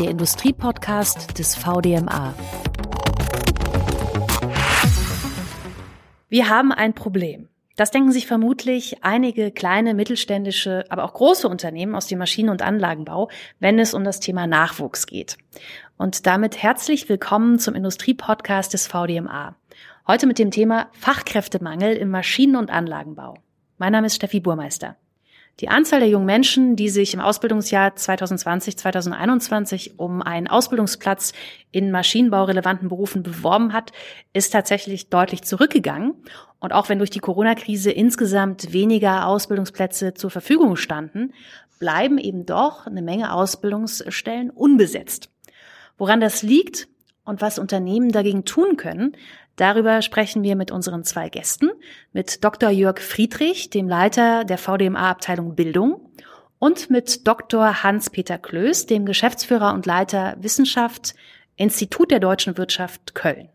der Industriepodcast des VDMA. Wir haben ein Problem. Das denken sich vermutlich einige kleine, mittelständische, aber auch große Unternehmen aus dem Maschinen- und Anlagenbau, wenn es um das Thema Nachwuchs geht. Und damit herzlich willkommen zum Industriepodcast des VDMA. Heute mit dem Thema Fachkräftemangel im Maschinen- und Anlagenbau. Mein Name ist Steffi Burmeister. Die Anzahl der jungen Menschen, die sich im Ausbildungsjahr 2020-2021 um einen Ausbildungsplatz in maschinenbaurelevanten Berufen beworben hat, ist tatsächlich deutlich zurückgegangen. Und auch wenn durch die Corona-Krise insgesamt weniger Ausbildungsplätze zur Verfügung standen, bleiben eben doch eine Menge Ausbildungsstellen unbesetzt. Woran das liegt und was Unternehmen dagegen tun können, Darüber sprechen wir mit unseren zwei Gästen, mit Dr. Jörg Friedrich, dem Leiter der VDMA-Abteilung Bildung, und mit Dr. Hans-Peter Klöß, dem Geschäftsführer und Leiter Wissenschaft, Institut der deutschen Wirtschaft Köln.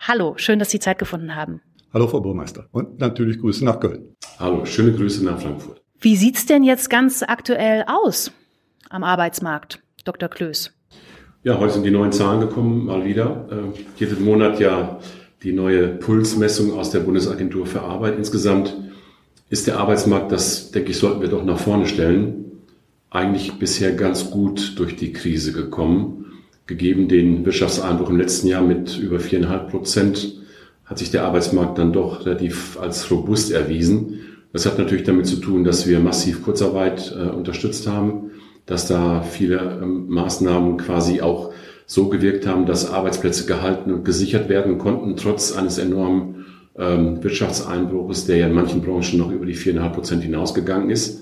Hallo, schön, dass Sie Zeit gefunden haben. Hallo, Frau Burmeister. Und natürlich Grüße nach Köln. Hallo, schöne Grüße nach Frankfurt. Wie sieht's denn jetzt ganz aktuell aus am Arbeitsmarkt, Dr. Klöß? Ja, heute sind die neuen Zahlen gekommen, mal wieder. Äh, jeden Monat ja die neue Pulsmessung aus der Bundesagentur für Arbeit. Insgesamt ist der Arbeitsmarkt, das denke ich, sollten wir doch nach vorne stellen, eigentlich bisher ganz gut durch die Krise gekommen. Gegeben den Wirtschaftseinbruch im letzten Jahr mit über viereinhalb Prozent hat sich der Arbeitsmarkt dann doch relativ als robust erwiesen. Das hat natürlich damit zu tun, dass wir massiv Kurzarbeit äh, unterstützt haben dass da viele ähm, Maßnahmen quasi auch so gewirkt haben, dass Arbeitsplätze gehalten und gesichert werden konnten, trotz eines enormen ähm, Wirtschaftseinbruches, der ja in manchen Branchen noch über die viereinhalb Prozent hinausgegangen ist.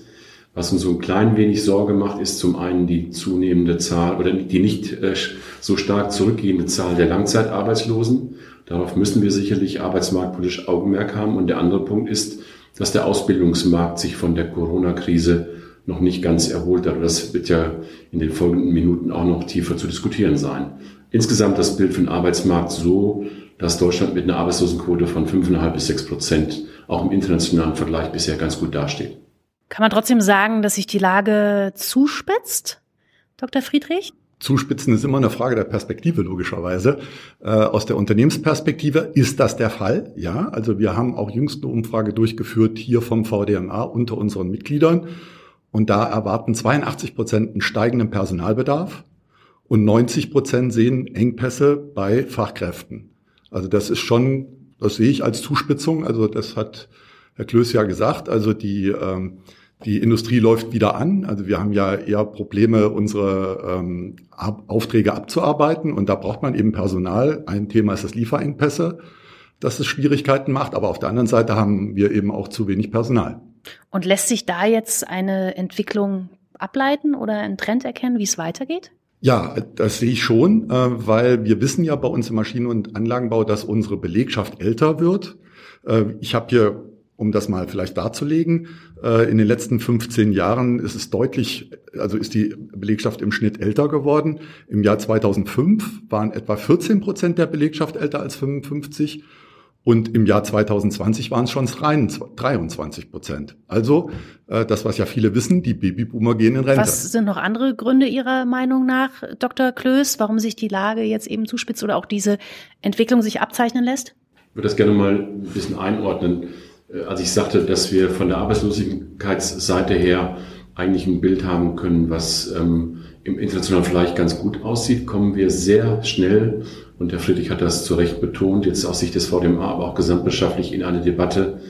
Was uns so ein klein wenig Sorge macht, ist zum einen die zunehmende Zahl oder die nicht äh, so stark zurückgehende Zahl der Langzeitarbeitslosen. Darauf müssen wir sicherlich arbeitsmarktpolitisch Augenmerk haben. Und der andere Punkt ist, dass der Ausbildungsmarkt sich von der Corona-Krise noch nicht ganz erholt hat. Das wird ja in den folgenden Minuten auch noch tiefer zu diskutieren sein. Insgesamt das Bild für den Arbeitsmarkt so, dass Deutschland mit einer Arbeitslosenquote von 5,5 bis 6 Prozent auch im internationalen Vergleich bisher ganz gut dasteht. Kann man trotzdem sagen, dass sich die Lage zuspitzt, Dr. Friedrich? Zuspitzen ist immer eine Frage der Perspektive, logischerweise. Äh, aus der Unternehmensperspektive ist das der Fall. Ja, also wir haben auch jüngste Umfrage durchgeführt hier vom VDMA unter unseren Mitgliedern. Und da erwarten 82 Prozent einen steigenden Personalbedarf und 90 Prozent sehen Engpässe bei Fachkräften. Also das ist schon, das sehe ich als Zuspitzung. Also das hat Herr Klöß ja gesagt. Also die, ähm, die Industrie läuft wieder an. Also wir haben ja eher Probleme, unsere ähm, Aufträge abzuarbeiten. Und da braucht man eben Personal. Ein Thema ist das Lieferengpässe, dass es Schwierigkeiten macht. Aber auf der anderen Seite haben wir eben auch zu wenig Personal. Und lässt sich da jetzt eine Entwicklung ableiten oder einen Trend erkennen, wie es weitergeht? Ja, das sehe ich schon, äh, weil wir wissen ja bei uns im Maschinen- und Anlagenbau, dass unsere Belegschaft älter wird. Äh, ich habe hier, um das mal vielleicht darzulegen, äh, in den letzten 15 Jahren ist es deutlich, also ist die Belegschaft im Schnitt älter geworden. Im Jahr 2005 waren etwa 14 Prozent der Belegschaft älter als 55 und im Jahr 2020 waren es schon 23 Prozent. Also äh, das, was ja viele wissen, die Babyboomer gehen in Rente. Was sind noch andere Gründe Ihrer Meinung nach, Dr. Klöß, warum sich die Lage jetzt eben zuspitzt oder auch diese Entwicklung sich abzeichnen lässt? Ich würde das gerne mal ein bisschen einordnen. Äh, als ich sagte, dass wir von der Arbeitslosigkeitsseite her eigentlich ein Bild haben können, was ähm, im internationalen Vergleich ganz gut aussieht, kommen wir sehr schnell und Herr Friedrich hat das zu Recht betont, jetzt aus Sicht des VDMA, aber auch gesamtwirtschaftlich in eine Debatte,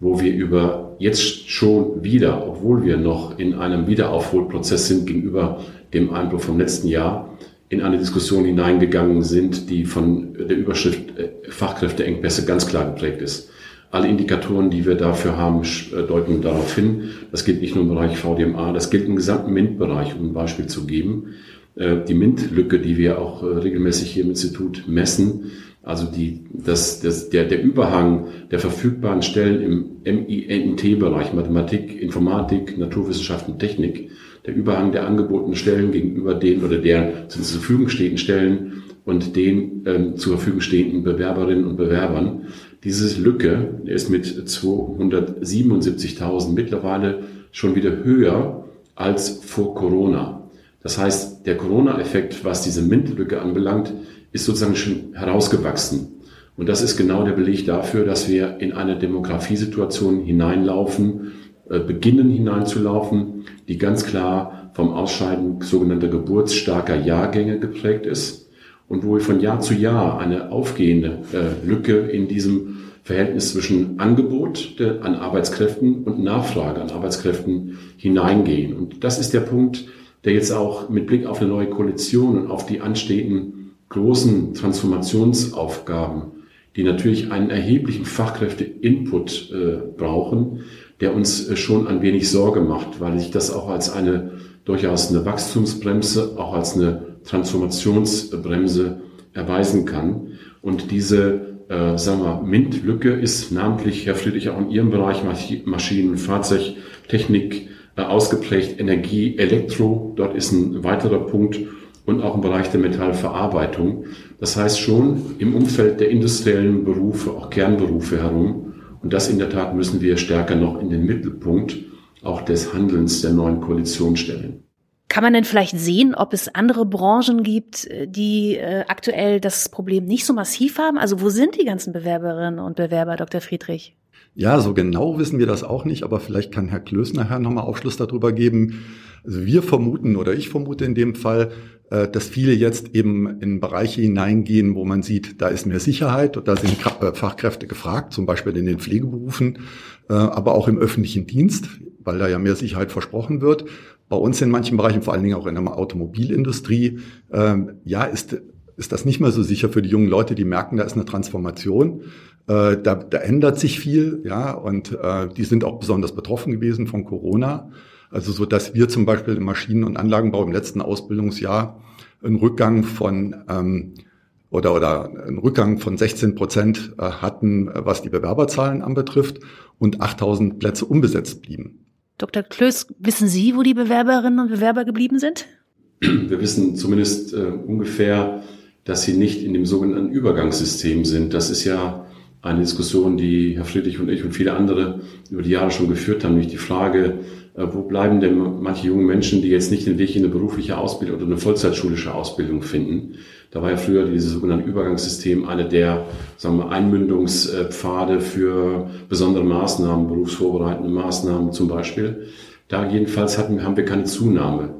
wo wir über jetzt schon wieder, obwohl wir noch in einem Wiederaufholprozess sind gegenüber dem Einbruch vom letzten Jahr, in eine Diskussion hineingegangen sind, die von der Überschrift äh, Fachkräfteengpässe ganz klar geprägt ist. Alle Indikatoren, die wir dafür haben, äh, deuten darauf hin. Das gilt nicht nur im Bereich VDMA, das gilt im gesamten MINT-Bereich, um ein Beispiel zu geben. Äh, die MINT-Lücke, die wir auch äh, regelmäßig hier im Institut messen, also die, das, das, der, der Überhang der verfügbaren Stellen im MINT-Bereich, Mathematik, Informatik, Naturwissenschaften, Technik, der Überhang der angebotenen Stellen gegenüber den oder der zur Verfügung stehenden Stellen und den ähm, zur Verfügung stehenden Bewerberinnen und Bewerbern. Diese Lücke ist mit 277.000 mittlerweile schon wieder höher als vor Corona. Das heißt, der Corona-Effekt, was diese MINT-Lücke anbelangt, ist sozusagen schon herausgewachsen. Und das ist genau der Beleg dafür, dass wir in eine Demografiesituation hineinlaufen, äh, beginnen hineinzulaufen, die ganz klar vom Ausscheiden sogenannter geburtsstarker Jahrgänge geprägt ist und wo wir von Jahr zu Jahr eine aufgehende äh, Lücke in diesem Verhältnis zwischen Angebot an Arbeitskräften und Nachfrage an Arbeitskräften hineingehen. Und das ist der Punkt, der jetzt auch mit Blick auf eine neue Koalition und auf die anstehenden großen Transformationsaufgaben die natürlich einen erheblichen Fachkräfte-Input äh, brauchen, der uns äh, schon ein wenig Sorge macht, weil sich das auch als eine durchaus eine Wachstumsbremse, auch als eine Transformationsbremse erweisen kann. Und diese, äh, sagen wir, MINT-Lücke ist namentlich, Herr Friedrich, auch in Ihrem Bereich Maschinen, Fahrzeugtechnik äh, ausgeprägt, Energie, Elektro, dort ist ein weiterer Punkt und auch im Bereich der Metallverarbeitung. Das heißt schon im Umfeld der industriellen Berufe, auch Kernberufe herum. Und das in der Tat müssen wir stärker noch in den Mittelpunkt auch des Handelns der neuen Koalition stellen. Kann man denn vielleicht sehen, ob es andere Branchen gibt, die äh, aktuell das Problem nicht so massiv haben? Also wo sind die ganzen Bewerberinnen und Bewerber, Dr. Friedrich? Ja, so genau wissen wir das auch nicht, aber vielleicht kann Herr Klöß nachher nochmal Aufschluss darüber geben. Also wir vermuten oder ich vermute in dem Fall, äh, dass viele jetzt eben in Bereiche hineingehen, wo man sieht, da ist mehr Sicherheit und da sind äh, Fachkräfte gefragt, zum Beispiel in den Pflegeberufen, äh, aber auch im öffentlichen Dienst, weil da ja mehr Sicherheit versprochen wird. Bei uns in manchen Bereichen, vor allen Dingen auch in der Automobilindustrie, ähm, ja, ist, ist das nicht mehr so sicher für die jungen Leute, die merken, da ist eine Transformation. Da, da ändert sich viel, ja, und die sind auch besonders betroffen gewesen von Corona. Also so, dass wir zum Beispiel im Maschinen- und Anlagenbau im letzten Ausbildungsjahr einen Rückgang von ähm, oder, oder einen Rückgang von 16 Prozent äh, hatten, was die Bewerberzahlen anbetrifft und 8000 Plätze unbesetzt blieben. Dr. Klöß, wissen Sie, wo die Bewerberinnen und Bewerber geblieben sind? Wir wissen zumindest äh, ungefähr, dass sie nicht in dem sogenannten Übergangssystem sind. Das ist ja eine Diskussion, die Herr Friedrich und ich und viele andere über die Jahre schon geführt haben, nämlich die Frage, wo bleiben denn manche junge Menschen, die jetzt nicht den Weg in eine berufliche Ausbildung oder eine vollzeitschulische Ausbildung finden? Da war ja früher dieses sogenannte Übergangssystem eine der, sagen wir, Einmündungspfade für besondere Maßnahmen, berufsvorbereitende Maßnahmen zum Beispiel. Da jedenfalls hatten, haben wir keine Zunahme.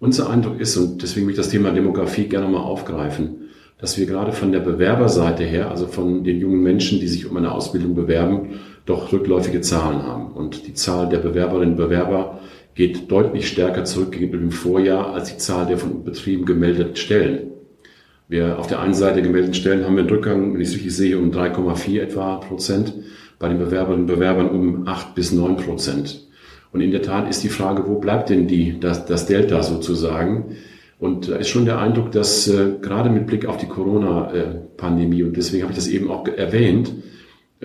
Unser Eindruck ist, und deswegen will ich das Thema Demografie gerne mal aufgreifen, dass wir gerade von der Bewerberseite her, also von den jungen Menschen, die sich um eine Ausbildung bewerben, doch rückläufige Zahlen haben. Und die Zahl der Bewerberinnen und Bewerber geht deutlich stärker zurück gegenüber dem Vorjahr als die Zahl der von Betrieben gemeldeten Stellen. Wir auf der einen Seite gemeldeten Stellen haben wir einen Rückgang, wenn ich es richtig sehe, um 3,4 etwa Prozent, bei den Bewerberinnen und Bewerbern um 8 bis 9 Prozent. Und in der Tat ist die Frage, wo bleibt denn die, das, das Delta sozusagen? Und da ist schon der Eindruck, dass äh, gerade mit Blick auf die Corona-Pandemie, und deswegen habe ich das eben auch erwähnt, äh,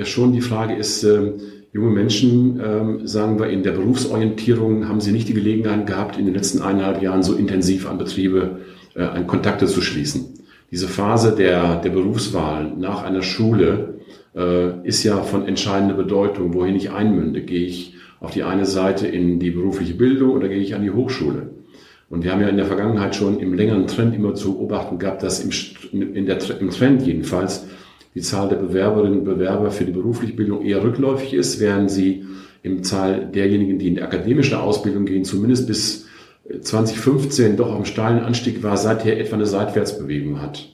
schon die Frage ist, äh, junge Menschen, äh, sagen wir, in der Berufsorientierung haben sie nicht die Gelegenheit gehabt, in den letzten eineinhalb Jahren so intensiv an Betriebe äh, an Kontakte zu schließen. Diese Phase der, der Berufswahl nach einer Schule äh, ist ja von entscheidender Bedeutung, wohin ich einmünde. Gehe ich auf die eine Seite in die berufliche Bildung oder gehe ich an die Hochschule? Und wir haben ja in der Vergangenheit schon im längeren Trend immer zu beobachten gehabt, dass im, in der, im Trend jedenfalls die Zahl der Bewerberinnen und Bewerber für die berufliche Bildung eher rückläufig ist, während sie im Zahl derjenigen, die in die akademische Ausbildung gehen, zumindest bis 2015 doch auf einem steilen Anstieg war, seither etwa eine Seitwärtsbewegung hat.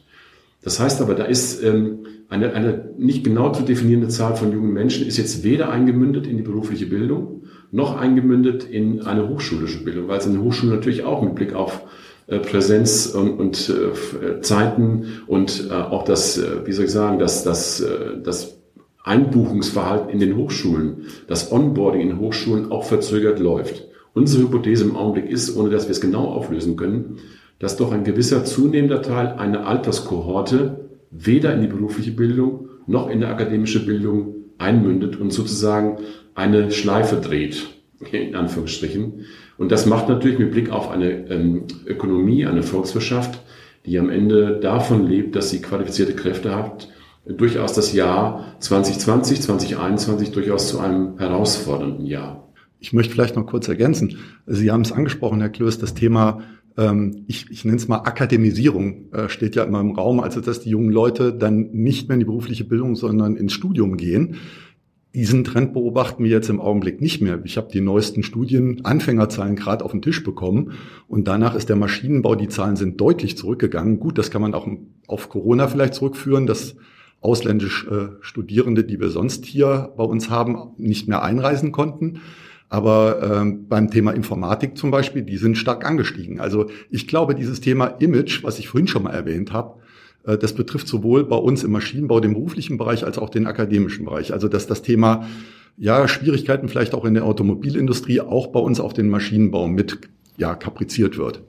Das heißt aber, da ist ähm, eine, eine nicht genau zu definierende Zahl von jungen Menschen ist jetzt weder eingemündet in die berufliche Bildung, noch eingemündet in eine hochschulische Bildung, weil es in der Hochschule natürlich auch mit Blick auf äh, Präsenz und, und äh, Zeiten und äh, auch das, äh, wie soll ich sagen, das, das, äh, das Einbuchungsverhalten in den Hochschulen, das Onboarding in Hochschulen auch verzögert läuft. Unsere Hypothese im Augenblick ist, ohne dass wir es genau auflösen können, dass doch ein gewisser zunehmender Teil einer Alterskohorte weder in die berufliche Bildung noch in der akademische Bildung einmündet und sozusagen eine Schleife dreht, in Anführungsstrichen. Und das macht natürlich mit Blick auf eine ähm, Ökonomie, eine Volkswirtschaft, die am Ende davon lebt, dass sie qualifizierte Kräfte hat, durchaus das Jahr 2020, 2021 durchaus zu einem herausfordernden Jahr. Ich möchte vielleicht noch kurz ergänzen. Sie haben es angesprochen, Herr Klöß, das Thema ähm, ich, ich nenne es mal Akademisierung, äh, steht ja immer im Raum, also dass die jungen Leute dann nicht mehr in die berufliche Bildung, sondern ins Studium gehen. Diesen Trend beobachten wir jetzt im Augenblick nicht mehr. Ich habe die neuesten Studien, Anfängerzahlen gerade auf den Tisch bekommen und danach ist der Maschinenbau, die Zahlen sind deutlich zurückgegangen. Gut, das kann man auch auf Corona vielleicht zurückführen, dass ausländische äh, Studierende, die wir sonst hier bei uns haben, nicht mehr einreisen konnten. Aber ähm, beim Thema Informatik zum Beispiel, die sind stark angestiegen. Also ich glaube, dieses Thema Image, was ich vorhin schon mal erwähnt habe, das betrifft sowohl bei uns im Maschinenbau, dem beruflichen Bereich, als auch den akademischen Bereich. Also dass das Thema ja Schwierigkeiten vielleicht auch in der Automobilindustrie auch bei uns auf den Maschinenbau mit ja kapriziert wird.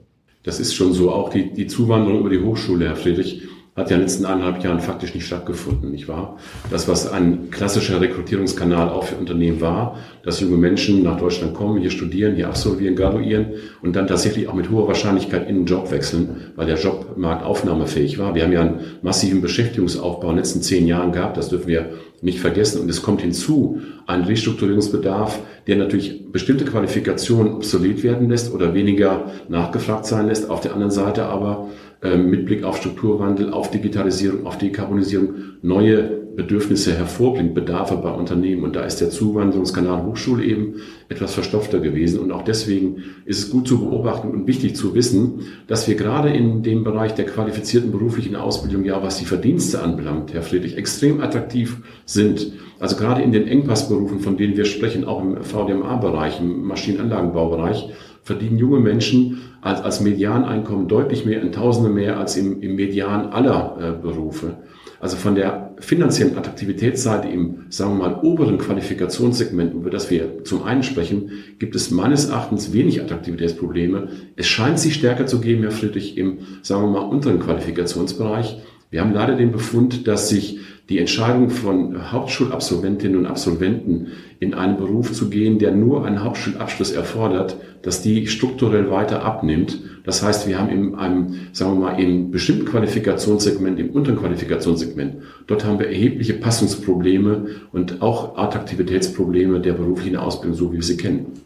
Das ist schon so. Auch die, die Zuwanderung über die Hochschule, Herr Friedrich, hat ja in den letzten eineinhalb Jahren faktisch nicht stattgefunden, nicht wahr? Das, was ein klassischer Rekrutierungskanal auch für Unternehmen war, dass junge Menschen nach Deutschland kommen, hier studieren, hier absolvieren, graduieren und dann tatsächlich auch mit hoher Wahrscheinlichkeit in den Job wechseln, weil der Jobmarkt aufnahmefähig war. Wir haben ja einen massiven Beschäftigungsaufbau in den letzten zehn Jahren gehabt, das dürfen wir nicht vergessen. Und es kommt hinzu ein Restrukturierungsbedarf, der natürlich bestimmte Qualifikationen obsolet werden lässt oder weniger nachgefragt sein lässt. Auf der anderen Seite aber mit Blick auf Strukturwandel, auf Digitalisierung, auf Dekarbonisierung neue Bedürfnisse hervorbringt, Bedarfe bei Unternehmen. Und da ist der Zuwanderungskanal Hochschule eben etwas verstopfter gewesen. Und auch deswegen ist es gut zu beobachten und wichtig zu wissen, dass wir gerade in dem Bereich der qualifizierten beruflichen Ausbildung, ja, was die Verdienste anbelangt, Herr Friedrich, extrem attraktiv sind. Also gerade in den Engpassberufen, von denen wir sprechen, auch im VDMA-Bereich, im Maschinenanlagenbaubereich, verdienen junge Menschen als, als Medianeinkommen deutlich mehr, in Tausende mehr als im, im Median aller äh, Berufe. Also von der finanziellen Attraktivitätsseite im, sagen wir mal, oberen Qualifikationssegment, über das wir zum einen sprechen, gibt es meines Erachtens wenig Attraktivitätsprobleme. Es scheint sich stärker zu geben, Herr Friedrich, im, sagen wir mal, unteren Qualifikationsbereich. Wir haben leider den Befund, dass sich die Entscheidung von Hauptschulabsolventinnen und Absolventen in einen Beruf zu gehen, der nur einen Hauptschulabschluss erfordert, dass die strukturell weiter abnimmt. Das heißt, wir haben in einem, sagen wir mal, im bestimmten Qualifikationssegment, im unteren Qualifikationssegment, dort haben wir erhebliche Passungsprobleme und auch Attraktivitätsprobleme der beruflichen Ausbildung, so wie wir sie kennen.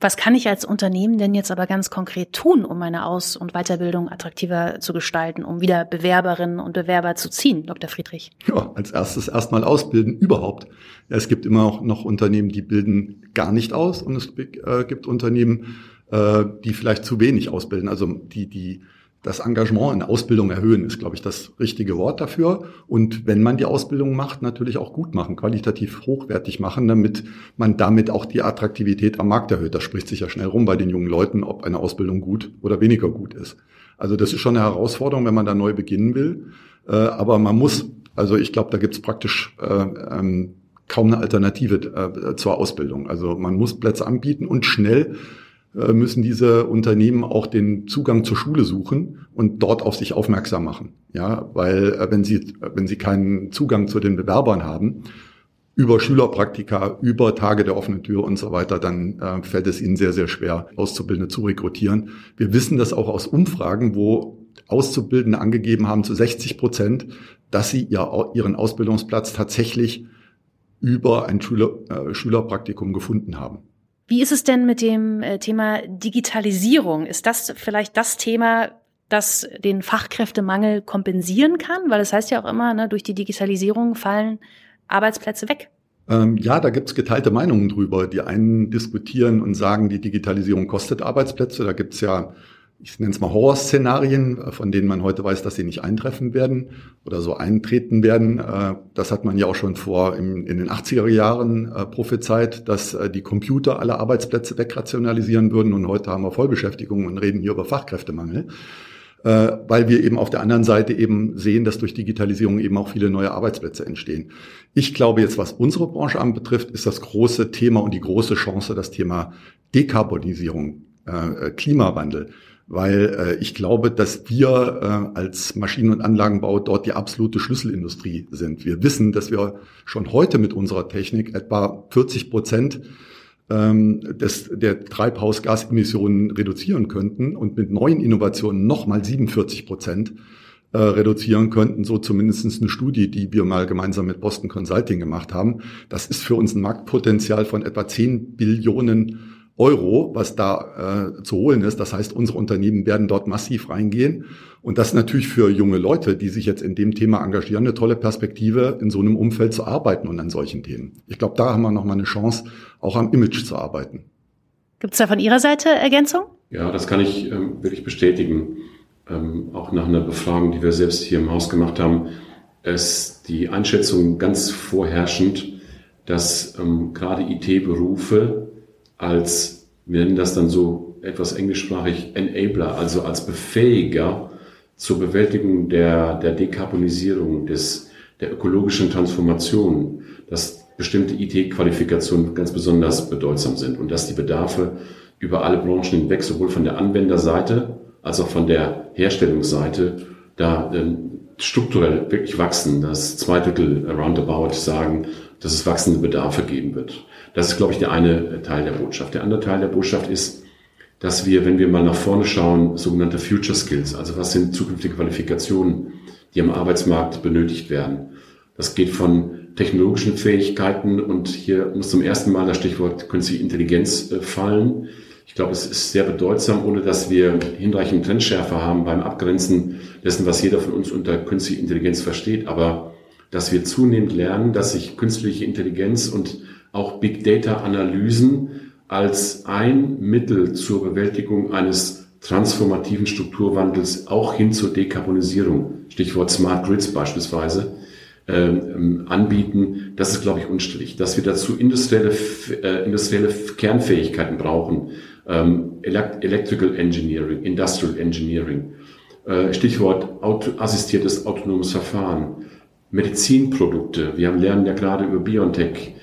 Was kann ich als Unternehmen denn jetzt aber ganz konkret tun, um meine Aus- und Weiterbildung attraktiver zu gestalten, um wieder Bewerberinnen und Bewerber zu ziehen, Dr. Friedrich? Ja, als erstes erstmal ausbilden überhaupt. Es gibt immer auch noch Unternehmen, die bilden gar nicht aus und es äh, gibt Unternehmen, äh, die vielleicht zu wenig ausbilden, also die, die das Engagement in Ausbildung erhöhen, ist, glaube ich, das richtige Wort dafür. Und wenn man die Ausbildung macht, natürlich auch gut machen, qualitativ hochwertig machen, damit man damit auch die Attraktivität am Markt erhöht. Das spricht sich ja schnell rum bei den jungen Leuten, ob eine Ausbildung gut oder weniger gut ist. Also das ist schon eine Herausforderung, wenn man da neu beginnen will. Äh, aber man muss, also ich glaube, da gibt es praktisch äh, ähm, kaum eine Alternative äh, zur Ausbildung. Also man muss Plätze anbieten und schnell müssen diese Unternehmen auch den Zugang zur Schule suchen und dort auf sich aufmerksam machen. Ja, weil äh, wenn sie, wenn sie keinen Zugang zu den Bewerbern haben, über Schülerpraktika, über Tage der offenen Tür und so weiter, dann äh, fällt es ihnen sehr, sehr schwer, Auszubildende zu rekrutieren. Wir wissen das auch aus Umfragen, wo Auszubildende angegeben haben zu 60 Prozent, dass sie ihr, ihren Ausbildungsplatz tatsächlich über ein Schüler, äh, Schülerpraktikum gefunden haben. Wie ist es denn mit dem äh, Thema Digitalisierung? Ist das vielleicht das Thema, das den Fachkräftemangel kompensieren kann? Weil es das heißt ja auch immer, ne, durch die Digitalisierung fallen Arbeitsplätze weg. Ähm, ja, da gibt's geteilte Meinungen drüber. Die einen diskutieren und sagen, die Digitalisierung kostet Arbeitsplätze. Da gibt's ja ich nenne es mal Horrorszenarien, äh, von denen man heute weiß, dass sie nicht eintreffen werden oder so eintreten werden. Äh, das hat man ja auch schon vor in den 80er Jahren äh, prophezeit, dass die Computer alle Arbeitsplätze wegrationalisieren würden und heute haben wir Vollbeschäftigung und reden hier über Fachkräftemangel. Weil wir eben auf der anderen Seite eben sehen, dass durch Digitalisierung eben auch viele neue Arbeitsplätze entstehen. Ich glaube jetzt, was unsere Branche anbetrifft, ist das große Thema und die große Chance das Thema Dekarbonisierung, Klimawandel weil äh, ich glaube, dass wir äh, als Maschinen- und Anlagenbau dort die absolute Schlüsselindustrie sind. Wir wissen, dass wir schon heute mit unserer Technik etwa 40 Prozent ähm, des, der Treibhausgasemissionen reduzieren könnten und mit neuen Innovationen nochmal 47 Prozent äh, reduzieren könnten, so zumindest eine Studie, die wir mal gemeinsam mit Boston Consulting gemacht haben. Das ist für uns ein Marktpotenzial von etwa 10 Billionen Euro, was da äh, zu holen ist. Das heißt, unsere Unternehmen werden dort massiv reingehen. Und das ist natürlich für junge Leute, die sich jetzt in dem Thema engagieren, eine tolle Perspektive, in so einem Umfeld zu arbeiten und an solchen Themen. Ich glaube, da haben wir nochmal eine Chance, auch am Image zu arbeiten. Gibt es da von Ihrer Seite Ergänzung? Ja, das kann ich ähm, wirklich bestätigen. Ähm, auch nach einer Befragung, die wir selbst hier im Haus gemacht haben, ist die Einschätzung ganz vorherrschend, dass ähm, gerade IT-Berufe als, wir nennen das dann so etwas englischsprachig, Enabler, also als Befähiger zur Bewältigung der, der Dekarbonisierung, des, der ökologischen Transformation, dass bestimmte IT-Qualifikationen ganz besonders bedeutsam sind und dass die Bedarfe über alle Branchen hinweg, sowohl von der Anwenderseite als auch von der Herstellungsseite, da äh, strukturell wirklich wachsen, dass zwei Drittel roundabout sagen, dass es wachsende Bedarfe geben wird. Das ist, glaube ich, der eine Teil der Botschaft. Der andere Teil der Botschaft ist, dass wir, wenn wir mal nach vorne schauen, sogenannte Future Skills, also was sind zukünftige Qualifikationen, die am Arbeitsmarkt benötigt werden. Das geht von technologischen Fähigkeiten und hier muss zum ersten Mal das Stichwort künstliche Intelligenz äh, fallen. Ich glaube, es ist sehr bedeutsam, ohne dass wir hinreichend Trendschärfe haben beim Abgrenzen dessen, was jeder von uns unter künstliche Intelligenz versteht. Aber dass wir zunehmend lernen, dass sich künstliche Intelligenz und auch Big Data Analysen als ein Mittel zur Bewältigung eines transformativen Strukturwandels auch hin zur Dekarbonisierung, Stichwort Smart Grids beispielsweise, ähm, anbieten, das ist, glaube ich, unstrittig. Dass wir dazu industrielle, äh, industrielle Kernfähigkeiten brauchen, ähm, Electrical Engineering, Industrial Engineering, äh, Stichwort auto, assistiertes autonomes Verfahren, Medizinprodukte. Wir lernen ja gerade über BioNTech,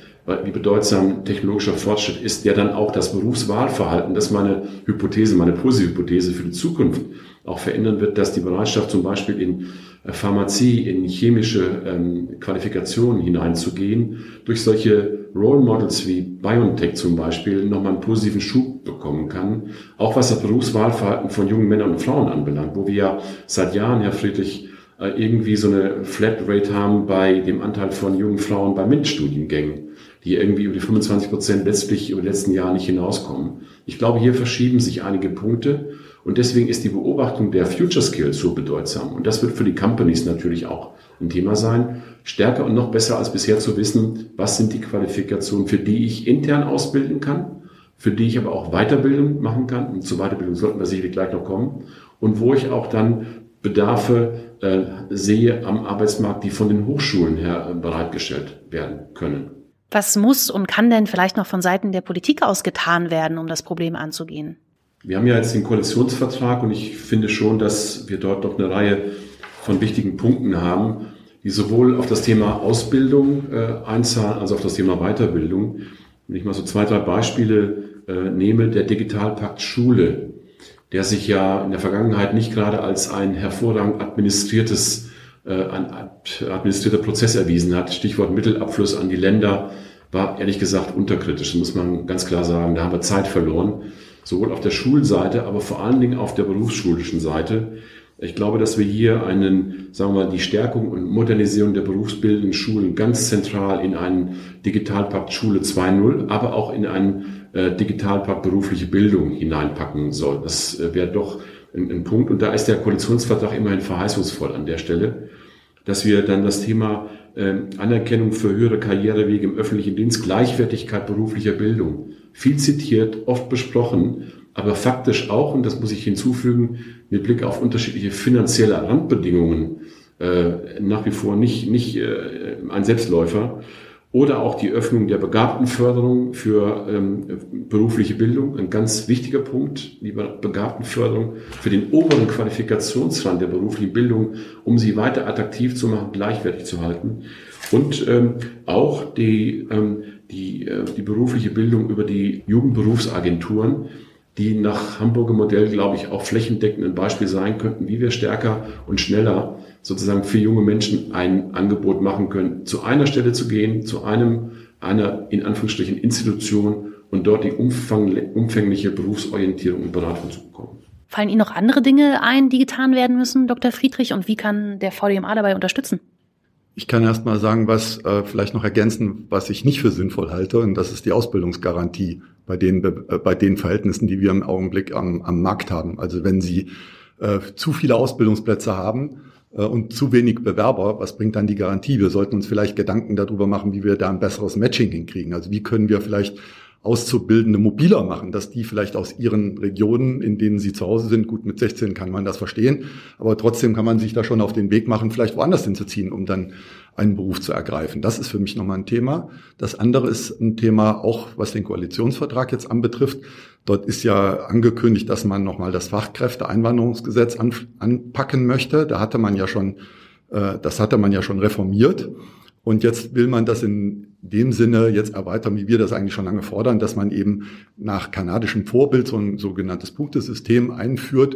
wie bedeutsam technologischer Fortschritt ist, der dann auch das Berufswahlverhalten, das meine Hypothese, meine positive Hypothese für die Zukunft auch verändern wird, dass die Bereitschaft zum Beispiel in äh, Pharmazie, in chemische ähm, Qualifikationen hineinzugehen, durch solche Role Models wie BioNTech zum Beispiel nochmal einen positiven Schub bekommen kann. Auch was das Berufswahlverhalten von jungen Männern und Frauen anbelangt, wo wir ja seit Jahren, Herr Friedrich, äh, irgendwie so eine Flatrate haben bei dem Anteil von jungen Frauen bei MINT-Studiengängen die irgendwie über die 25 Prozent letztlich über die letzten Jahre nicht hinauskommen. Ich glaube, hier verschieben sich einige Punkte und deswegen ist die Beobachtung der Future Skills so bedeutsam. Und das wird für die Companies natürlich auch ein Thema sein, stärker und noch besser als bisher zu wissen, was sind die Qualifikationen, für die ich intern ausbilden kann, für die ich aber auch Weiterbildung machen kann. Und zur Weiterbildung sollten wir sicherlich gleich noch kommen. Und wo ich auch dann Bedarfe äh, sehe am Arbeitsmarkt, die von den Hochschulen her äh, bereitgestellt werden können. Was muss und kann denn vielleicht noch von Seiten der Politik aus getan werden, um das Problem anzugehen? Wir haben ja jetzt den Koalitionsvertrag und ich finde schon, dass wir dort doch eine Reihe von wichtigen Punkten haben, die sowohl auf das Thema Ausbildung äh, einzahlen als auch auf das Thema Weiterbildung. Wenn ich mal so zwei, drei Beispiele äh, nehme, der Digitalpakt Schule, der sich ja in der Vergangenheit nicht gerade als ein hervorragend administriertes äh, ein administrierter Prozess erwiesen hat. Stichwort Mittelabfluss an die Länder war ehrlich gesagt unterkritisch, das muss man ganz klar sagen. Da haben wir Zeit verloren, sowohl auf der Schulseite, aber vor allen Dingen auf der berufsschulischen Seite. Ich glaube, dass wir hier einen, sagen wir mal, die Stärkung und Modernisierung der berufsbildenden Schulen ganz zentral in einen Digitalpakt Schule 2.0, aber auch in einen äh, Digitalpakt berufliche Bildung hineinpacken soll. Das äh, wäre doch ein, ein Punkt. Und da ist der Koalitionsvertrag immerhin verheißungsvoll an der Stelle, dass wir dann das Thema äh, Anerkennung für höhere Karrierewege im öffentlichen Dienst, Gleichwertigkeit beruflicher Bildung, viel zitiert, oft besprochen, aber faktisch auch, und das muss ich hinzufügen, mit Blick auf unterschiedliche finanzielle Randbedingungen, äh, nach wie vor nicht, nicht äh, ein Selbstläufer oder auch die Öffnung der Begabtenförderung für ähm, berufliche Bildung, ein ganz wichtiger Punkt, die Begabtenförderung für den oberen Qualifikationsrand der beruflichen Bildung, um sie weiter attraktiv zu machen, gleichwertig zu halten. Und ähm, auch die, ähm, die, äh, die berufliche Bildung über die Jugendberufsagenturen, die nach Hamburger Modell, glaube ich, auch flächendeckend ein Beispiel sein könnten, wie wir stärker und schneller sozusagen für junge Menschen ein Angebot machen können, zu einer Stelle zu gehen, zu einem, einer in Anführungsstrichen Institution und dort die umfängliche Berufsorientierung und Beratung zu bekommen. Fallen Ihnen noch andere Dinge ein, die getan werden müssen, Dr. Friedrich, und wie kann der VDMA dabei unterstützen? Ich kann erst mal sagen, was äh, vielleicht noch ergänzen, was ich nicht für sinnvoll halte, und das ist die Ausbildungsgarantie bei den, äh, bei den Verhältnissen, die wir im Augenblick am, am Markt haben. Also wenn Sie äh, zu viele Ausbildungsplätze haben, äh, und zu wenig Bewerber, was bringt dann die Garantie? Wir sollten uns vielleicht Gedanken darüber machen, wie wir da ein besseres Matching hinkriegen. Also wie können wir vielleicht Auszubildende mobiler machen, dass die vielleicht aus ihren Regionen, in denen sie zu Hause sind, gut mit 16 kann man das verstehen, aber trotzdem kann man sich da schon auf den Weg machen, vielleicht woanders hinzuziehen, um dann einen Beruf zu ergreifen. Das ist für mich nochmal ein Thema. Das andere ist ein Thema auch, was den Koalitionsvertrag jetzt anbetrifft. Dort ist ja angekündigt, dass man nochmal das Fachkräfteeinwanderungsgesetz an, anpacken möchte. Da hatte man ja schon, äh, das hatte man ja schon reformiert. Und jetzt will man das in dem Sinne jetzt erweitern, wie wir das eigentlich schon lange fordern, dass man eben nach kanadischem Vorbild so ein sogenanntes Punktesystem einführt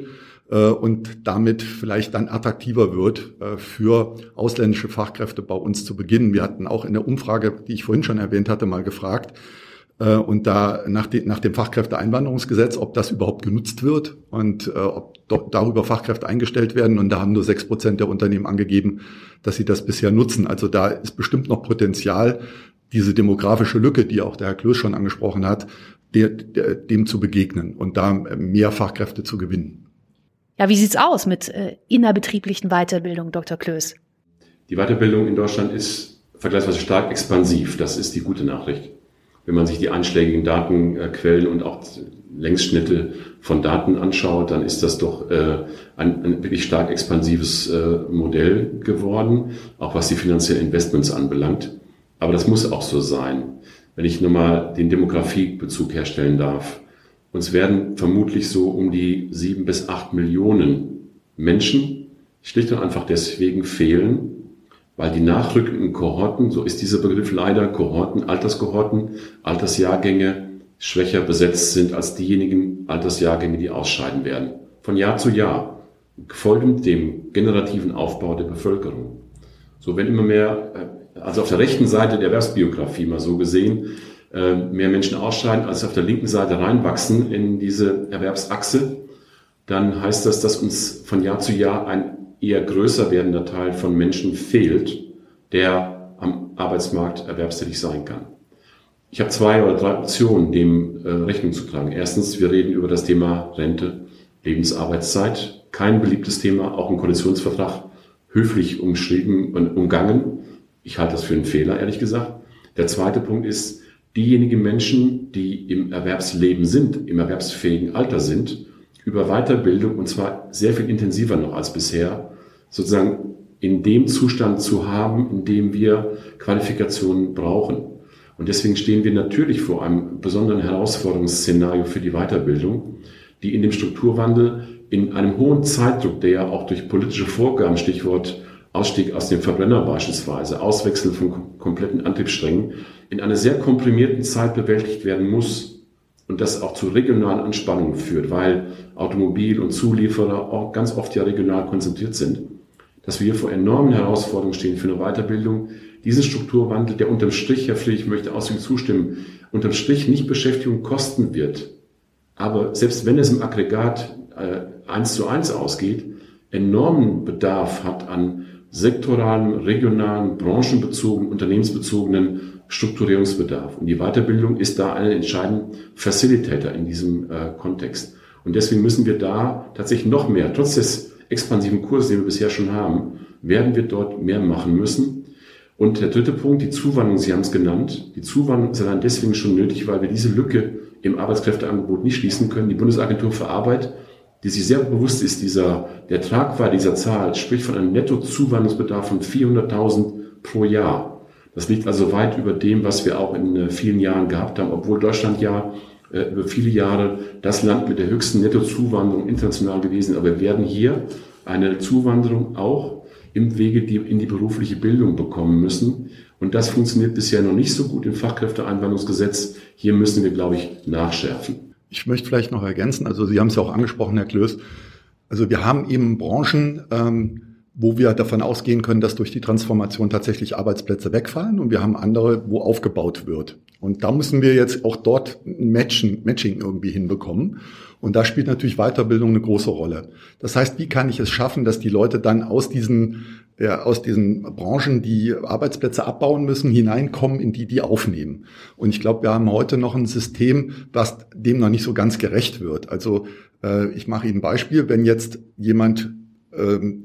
und damit vielleicht dann attraktiver wird äh, für ausländische Fachkräfte bei uns zu beginnen. Wir hatten auch in der Umfrage, die ich vorhin schon erwähnt hatte, mal gefragt, äh, und da nach, de, nach dem Fachkräfteeinwanderungsgesetz, ob das überhaupt genutzt wird und äh, ob darüber Fachkräfte eingestellt werden. Und da haben nur sechs Prozent der Unternehmen angegeben, dass sie das bisher nutzen. Also da ist bestimmt noch Potenzial, diese demografische Lücke, die auch der Herr Klöß schon angesprochen hat, dem zu begegnen und da mehr Fachkräfte zu gewinnen. Ja, wie sieht's aus mit äh, innerbetrieblichen Weiterbildung, Dr. Klöß? Die Weiterbildung in Deutschland ist vergleichsweise stark expansiv. Das ist die gute Nachricht wenn man sich die einschlägigen Datenquellen und auch Längsschnitte von Daten anschaut, dann ist das doch äh, ein, ein wirklich stark expansives äh, Modell geworden, auch was die finanziellen Investments anbelangt. Aber das muss auch so sein. Wenn ich nochmal den Demografiebezug herstellen darf. Uns werden vermutlich so um die sieben bis acht Millionen Menschen schlicht und einfach deswegen fehlen, weil die nachrückenden Kohorten, so ist dieser Begriff leider, Kohorten, Alterskohorten, Altersjahrgänge schwächer besetzt sind als diejenigen Altersjahrgänge, die ausscheiden werden. Von Jahr zu Jahr, folgend dem generativen Aufbau der Bevölkerung. So wenn immer mehr, äh, also auf der rechten Seite der Erwerbsbiografie mal so gesehen, mehr Menschen ausscheiden, als auf der linken Seite reinwachsen in diese Erwerbsachse, dann heißt das, dass uns von Jahr zu Jahr ein eher größer werdender Teil von Menschen fehlt, der am Arbeitsmarkt erwerbstätig sein kann. Ich habe zwei oder drei Optionen, dem äh, Rechnung zu tragen. Erstens, wir reden über das Thema Rente, Lebensarbeitszeit. Kein beliebtes Thema, auch im Koalitionsvertrag höflich umschrieben und umgangen. Ich halte das für einen Fehler, ehrlich gesagt. Der zweite Punkt ist, diejenigen Menschen, die im Erwerbsleben sind, im erwerbsfähigen Alter sind, über Weiterbildung und zwar sehr viel intensiver noch als bisher, sozusagen in dem Zustand zu haben, in dem wir Qualifikationen brauchen. Und deswegen stehen wir natürlich vor einem besonderen Herausforderungsszenario für die Weiterbildung, die in dem Strukturwandel in einem hohen Zeitdruck, der ja auch durch politische Vorgaben, Stichwort Ausstieg aus dem Verbrenner beispielsweise, Auswechseln von kompletten Antriebssträngen, in einer sehr komprimierten Zeit bewältigt werden muss und das auch zu regionalen Anspannungen führt, weil Automobil- und Zulieferer auch ganz oft ja regional konzentriert sind, dass wir hier vor enormen Herausforderungen stehen für eine Weiterbildung. Diesen Strukturwandel, der unterm Strich, Herr ich möchte ausdrücklich zustimmen, unterm Strich nicht Beschäftigung kosten wird, aber selbst wenn es im Aggregat äh, eins zu eins ausgeht, enormen Bedarf hat an sektoralen, regionalen, branchenbezogenen, unternehmensbezogenen Strukturierungsbedarf. Und die Weiterbildung ist da ein entscheidender Facilitator in diesem äh, Kontext. Und deswegen müssen wir da tatsächlich noch mehr, trotz des expansiven Kurses, den wir bisher schon haben, werden wir dort mehr machen müssen. Und der dritte Punkt, die Zuwanderung, Sie haben es genannt. Die Zuwanderung ist allein deswegen schon nötig, weil wir diese Lücke im Arbeitskräfteangebot nicht schließen können. Die Bundesagentur für Arbeit, die sich sehr bewusst ist, dieser, der Tragweite dieser Zahl, spricht von einem Nettozuwanderungsbedarf von 400.000 pro Jahr. Das liegt also weit über dem, was wir auch in äh, vielen Jahren gehabt haben, obwohl Deutschland ja äh, über viele Jahre das Land mit der höchsten Nettozuwanderung international gewesen. Aber wir werden hier eine Zuwanderung auch im Wege in die berufliche Bildung bekommen müssen. Und das funktioniert bisher noch nicht so gut im Fachkräfteeinwanderungsgesetz. Hier müssen wir, glaube ich, nachschärfen. Ich möchte vielleicht noch ergänzen, also Sie haben es ja auch angesprochen, Herr Klöß, also wir haben eben Branchen, ähm, wo wir davon ausgehen können, dass durch die Transformation tatsächlich Arbeitsplätze wegfallen und wir haben andere, wo aufgebaut wird. Und da müssen wir jetzt auch dort ein Matchen, Matching irgendwie hinbekommen. Und da spielt natürlich Weiterbildung eine große Rolle. Das heißt, wie kann ich es schaffen, dass die Leute dann aus diesen, ja, aus diesen Branchen, die Arbeitsplätze abbauen müssen, hineinkommen, in die die aufnehmen? Und ich glaube, wir haben heute noch ein System, was dem noch nicht so ganz gerecht wird. Also äh, ich mache Ihnen ein Beispiel, wenn jetzt jemand ähm,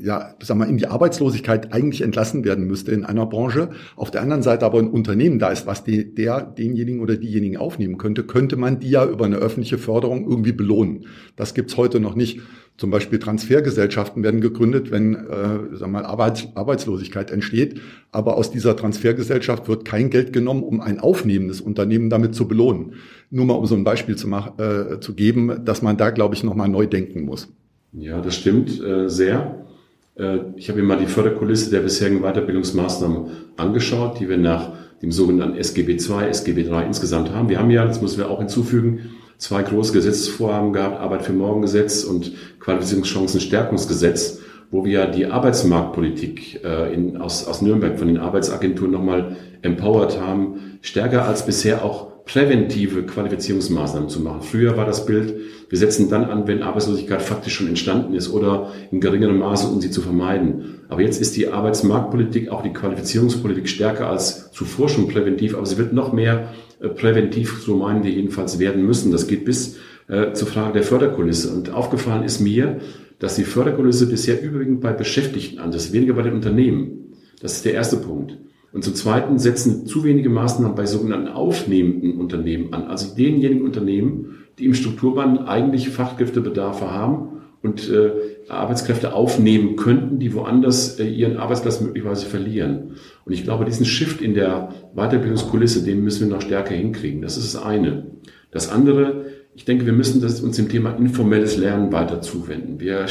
ja, sag mal, in die Arbeitslosigkeit eigentlich entlassen werden müsste in einer Branche, auf der anderen Seite aber ein Unternehmen da ist, was die, der denjenigen oder diejenigen aufnehmen könnte, könnte man die ja über eine öffentliche Förderung irgendwie belohnen. Das gibt's heute noch nicht. Zum Beispiel Transfergesellschaften werden gegründet, wenn äh, sag mal, Arbeits Arbeitslosigkeit entsteht. Aber aus dieser Transfergesellschaft wird kein Geld genommen, um ein aufnehmendes Unternehmen damit zu belohnen. Nur mal um so ein Beispiel zu, machen, äh, zu geben, dass man da, glaube ich, nochmal neu denken muss. Ja, das stimmt äh, sehr. Äh, ich habe mir mal die Förderkulisse der bisherigen Weiterbildungsmaßnahmen angeschaut, die wir nach dem sogenannten SGB II, SGB III insgesamt haben. Wir haben ja, das müssen wir auch hinzufügen, zwei große Gesetzesvorhaben gehabt, Arbeit für Morgen Gesetz und Qualifizierungschancen-Stärkungsgesetz, wo wir die Arbeitsmarktpolitik äh, in, aus, aus Nürnberg von den Arbeitsagenturen nochmal empowered haben, stärker als bisher auch präventive Qualifizierungsmaßnahmen zu machen. Früher war das Bild, wir setzen dann an, wenn Arbeitslosigkeit faktisch schon entstanden ist oder in geringerem Maße, um sie zu vermeiden. Aber jetzt ist die Arbeitsmarktpolitik, auch die Qualifizierungspolitik stärker als zuvor schon präventiv, aber sie wird noch mehr präventiv, so meinen wir jedenfalls, werden müssen. Das geht bis äh, zur Frage der Förderkulisse. Und aufgefallen ist mir, dass die Förderkulisse bisher überwiegend bei Beschäftigten an ist, weniger bei den Unternehmen. Das ist der erste Punkt. Und zum Zweiten setzen zu wenige Maßnahmen bei sogenannten aufnehmenden Unternehmen an, also denjenigen Unternehmen, die im Strukturwandel eigentlich Fachkräftebedarfe haben und äh, Arbeitskräfte aufnehmen könnten, die woanders äh, ihren Arbeitsplatz möglicherweise verlieren. Und ich glaube, diesen Shift in der Weiterbildungskulisse, den müssen wir noch stärker hinkriegen. Das ist das eine. Das andere, ich denke, wir müssen uns dem Thema informelles Lernen weiter zuwenden. Wir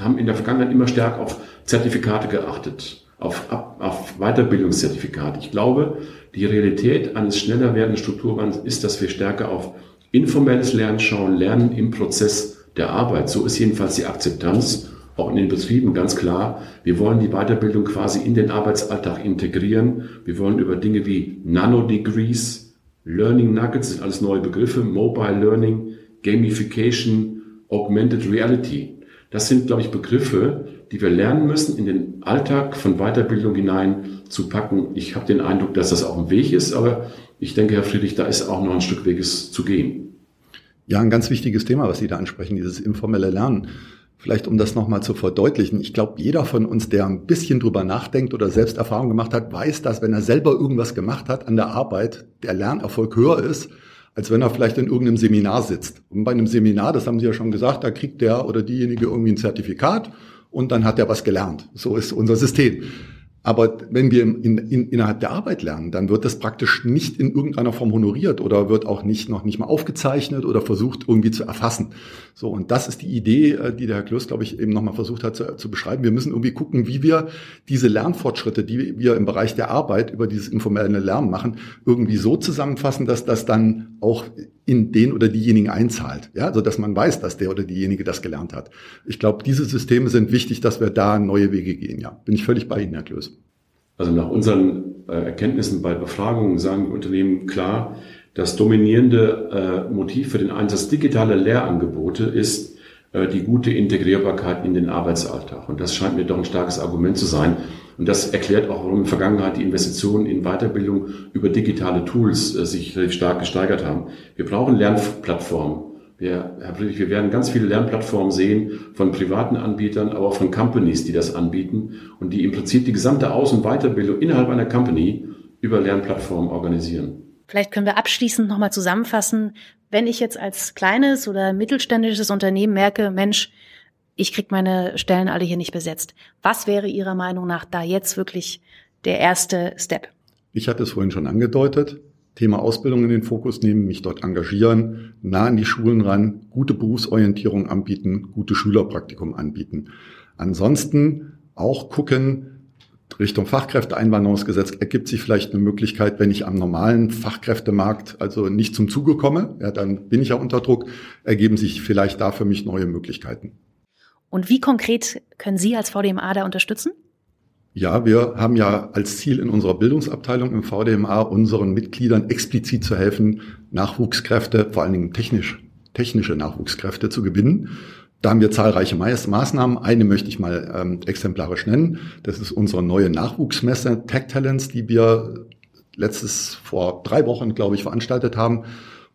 haben in der Vergangenheit immer stärker auf Zertifikate geachtet auf, auf Weiterbildungszertifikat. Ich glaube, die Realität eines schneller werdenden Strukturwandels ist, dass wir stärker auf informelles Lernen schauen, Lernen im Prozess der Arbeit. So ist jedenfalls die Akzeptanz auch in den Betrieben ganz klar. Wir wollen die Weiterbildung quasi in den Arbeitsalltag integrieren. Wir wollen über Dinge wie Nanodegrees, Learning Nuggets, sind alles neue Begriffe, Mobile Learning, Gamification, Augmented Reality. Das sind, glaube ich, Begriffe, die wir lernen müssen, in den Alltag von Weiterbildung hinein zu packen. Ich habe den Eindruck, dass das auch ein Weg ist, aber ich denke, Herr Friedrich, da ist auch noch ein Stück Weges zu gehen. Ja, ein ganz wichtiges Thema, was Sie da ansprechen, dieses informelle Lernen. Vielleicht um das nochmal zu verdeutlichen. Ich glaube, jeder von uns, der ein bisschen drüber nachdenkt oder selbst Erfahrung gemacht hat, weiß, dass wenn er selber irgendwas gemacht hat an der Arbeit, der Lernerfolg höher ist, als wenn er vielleicht in irgendeinem Seminar sitzt. Und bei einem Seminar, das haben Sie ja schon gesagt, da kriegt der oder diejenige irgendwie ein Zertifikat und dann hat er was gelernt. So ist unser System. Aber wenn wir in, in, innerhalb der Arbeit lernen, dann wird das praktisch nicht in irgendeiner Form honoriert oder wird auch nicht noch nicht mal aufgezeichnet oder versucht irgendwie zu erfassen. So und das ist die Idee, äh, die der Herr Klöß, glaube ich, eben nochmal versucht hat zu, zu, beschreiben. Wir müssen irgendwie gucken, wie wir diese Lernfortschritte, die wir im Bereich der Arbeit über dieses informelle Lernen machen, irgendwie so zusammenfassen, dass das dann auch in den oder diejenigen einzahlt. Ja, also dass man weiß, dass der oder diejenige das gelernt hat. Ich glaube, diese Systeme sind wichtig, dass wir da neue Wege gehen. Ja, bin ich völlig bei Ihnen, Herr Klöß. Also nach unseren äh, Erkenntnissen bei Befragungen sagen die Unternehmen klar, das dominierende äh, Motiv für den Einsatz digitaler Lehrangebote ist äh, die gute Integrierbarkeit in den Arbeitsalltag. Und das scheint mir doch ein starkes Argument zu sein. Und das erklärt auch, warum in der Vergangenheit die Investitionen in Weiterbildung über digitale Tools sich stark gesteigert haben. Wir brauchen Lernplattformen. Wir, Herr Friedrich, wir werden ganz viele Lernplattformen sehen von privaten Anbietern, aber auch von Companies, die das anbieten und die im Prinzip die gesamte Aus- und Weiterbildung innerhalb einer Company über Lernplattformen organisieren. Vielleicht können wir abschließend nochmal zusammenfassen, wenn ich jetzt als kleines oder mittelständisches Unternehmen merke, Mensch, ich krieg meine Stellen alle hier nicht besetzt. Was wäre Ihrer Meinung nach da jetzt wirklich der erste Step? Ich hatte es vorhin schon angedeutet. Thema Ausbildung in den Fokus nehmen, mich dort engagieren, nah an die Schulen ran, gute Berufsorientierung anbieten, gute Schülerpraktikum anbieten. Ansonsten auch gucken, Richtung Fachkräfteeinwanderungsgesetz ergibt sich vielleicht eine Möglichkeit, wenn ich am normalen Fachkräftemarkt also nicht zum Zuge komme, ja, dann bin ich ja unter Druck, ergeben sich vielleicht da für mich neue Möglichkeiten. Und wie konkret können Sie als VDMA da unterstützen? Ja, wir haben ja als Ziel in unserer Bildungsabteilung im VDMA unseren Mitgliedern explizit zu helfen, Nachwuchskräfte, vor allen Dingen technisch, technische Nachwuchskräfte zu gewinnen. Da haben wir zahlreiche Maßnahmen. Eine möchte ich mal ähm, exemplarisch nennen. Das ist unsere neue Nachwuchsmesse Tech Talents, die wir letztes vor drei Wochen, glaube ich, veranstaltet haben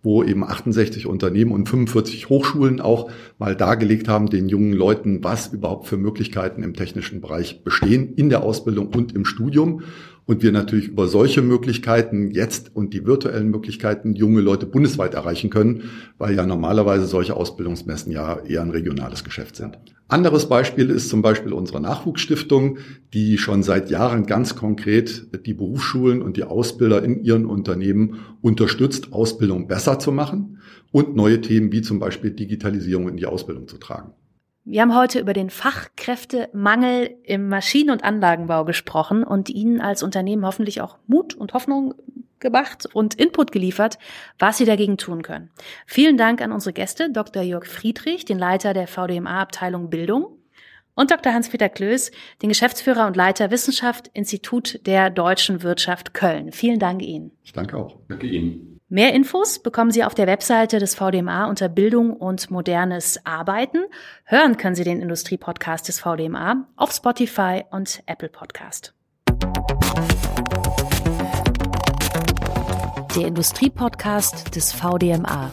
wo eben 68 Unternehmen und 45 Hochschulen auch mal dargelegt haben, den jungen Leuten, was überhaupt für Möglichkeiten im technischen Bereich bestehen, in der Ausbildung und im Studium und wir natürlich über solche Möglichkeiten jetzt und die virtuellen Möglichkeiten junge Leute bundesweit erreichen können, weil ja normalerweise solche Ausbildungsmessen ja eher ein regionales Geschäft sind. Anderes Beispiel ist zum Beispiel unsere Nachwuchsstiftung, die schon seit Jahren ganz konkret die Berufsschulen und die Ausbilder in ihren Unternehmen unterstützt, Ausbildung besser zu machen und neue Themen wie zum Beispiel Digitalisierung in die Ausbildung zu tragen. Wir haben heute über den Fachkräftemangel im Maschinen- und Anlagenbau gesprochen und Ihnen als Unternehmen hoffentlich auch Mut und Hoffnung gemacht und Input geliefert, was Sie dagegen tun können. Vielen Dank an unsere Gäste, Dr. Jörg Friedrich, den Leiter der VDMA-Abteilung Bildung, und Dr. Hans-Peter Klöß, den Geschäftsführer und Leiter Wissenschaft, Institut der deutschen Wirtschaft Köln. Vielen Dank Ihnen. Ich danke auch. Danke Ihnen. Mehr Infos bekommen Sie auf der Webseite des VDMA unter Bildung und modernes Arbeiten. Hören können Sie den Industriepodcast des VDMA auf Spotify und Apple Podcast. Der Industriepodcast des VDMA.